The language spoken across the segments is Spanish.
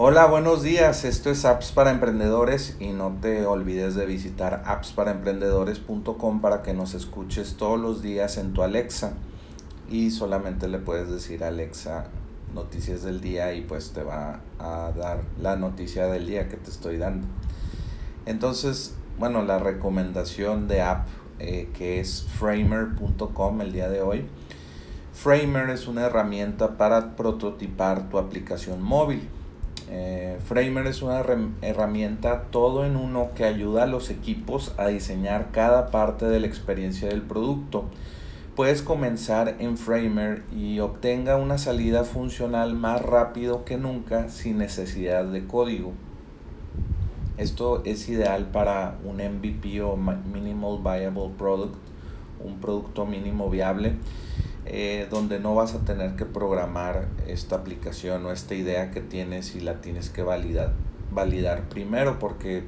Hola, buenos días. Esto es Apps para Emprendedores y no te olvides de visitar appsparaemprendedores.com para que nos escuches todos los días en tu Alexa y solamente le puedes decir a Alexa noticias del día y pues te va a dar la noticia del día que te estoy dando. Entonces, bueno, la recomendación de app eh, que es framer.com el día de hoy. Framer es una herramienta para prototipar tu aplicación móvil. Eh, Framer es una herramienta todo en uno que ayuda a los equipos a diseñar cada parte de la experiencia del producto. Puedes comenzar en Framer y obtenga una salida funcional más rápido que nunca sin necesidad de código. Esto es ideal para un MVP o Minimal Viable Product, un producto mínimo viable, eh, donde no vas a tener que programar esta aplicación o esta idea que tienes y la tienes que validar, validar primero porque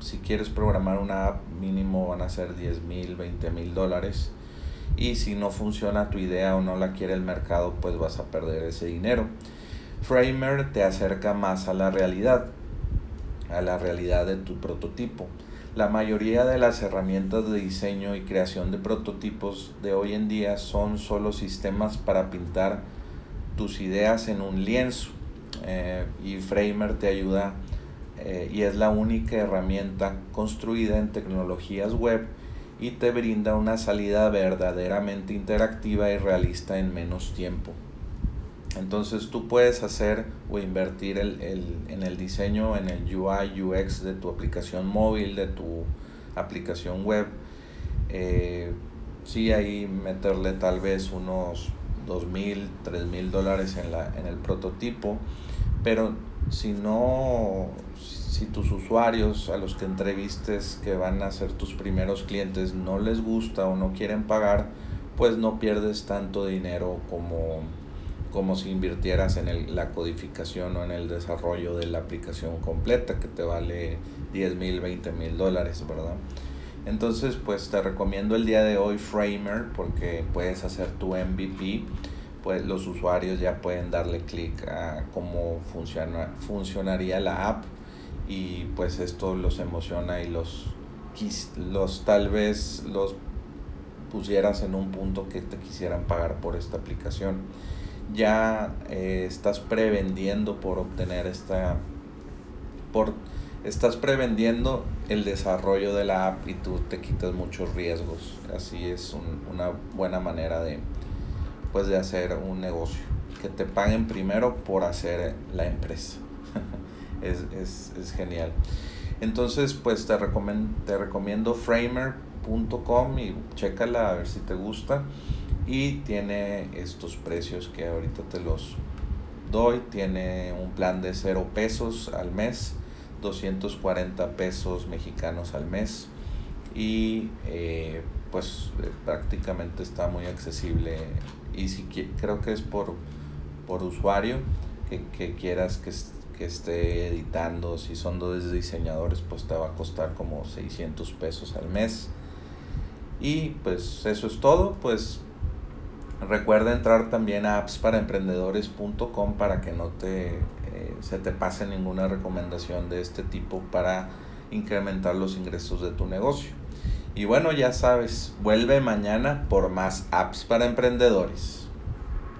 si quieres programar una app mínimo van a ser 10 mil, 20 mil dólares y si no funciona tu idea o no la quiere el mercado pues vas a perder ese dinero. Framer te acerca más a la realidad a la realidad de tu prototipo. La mayoría de las herramientas de diseño y creación de prototipos de hoy en día son solo sistemas para pintar tus ideas en un lienzo eh, y Framer te ayuda eh, y es la única herramienta construida en tecnologías web y te brinda una salida verdaderamente interactiva y realista en menos tiempo. Entonces tú puedes hacer o invertir en el diseño, en el UI, UX de tu aplicación móvil, de tu aplicación web. Eh, sí, ahí meterle tal vez unos dos mil, tres mil dólares en, la, en el prototipo, pero si no, si tus usuarios a los que entrevistes que van a ser tus primeros clientes no les gusta o no quieren pagar, pues no pierdes tanto dinero como como si invirtieras en el, la codificación o en el desarrollo de la aplicación completa que te vale 10 mil, 20 mil dólares, ¿verdad? Entonces, pues te recomiendo el día de hoy Framer porque puedes hacer tu MVP, pues los usuarios ya pueden darle clic a cómo funciona, funcionaría la app y pues esto los emociona y los, los tal vez los pusieras en un punto que te quisieran pagar por esta aplicación ya eh, estás prevendiendo por obtener esta por estás prevendiendo el desarrollo de la app y tú te quitas muchos riesgos. Así es una buena manera de pues de hacer un negocio. Que te paguen primero por hacer la empresa. Es, es, es, genial. Entonces pues te, recomiendo, te recomiendo framer.com y chécala a ver si te gusta y tiene estos precios que ahorita te los doy. Tiene un plan de 0 pesos al mes, 240 pesos mexicanos al mes. Y eh, pues eh, prácticamente está muy accesible. Y si creo que es por, por usuario que, que quieras que, que esté editando, si son dos diseñadores pues te va a costar como 600 pesos al mes. Y pues eso es todo, pues Recuerda entrar también a appsparaemprendedores.com para que no te, eh, se te pase ninguna recomendación de este tipo para incrementar los ingresos de tu negocio. Y bueno, ya sabes, vuelve mañana por más apps para emprendedores.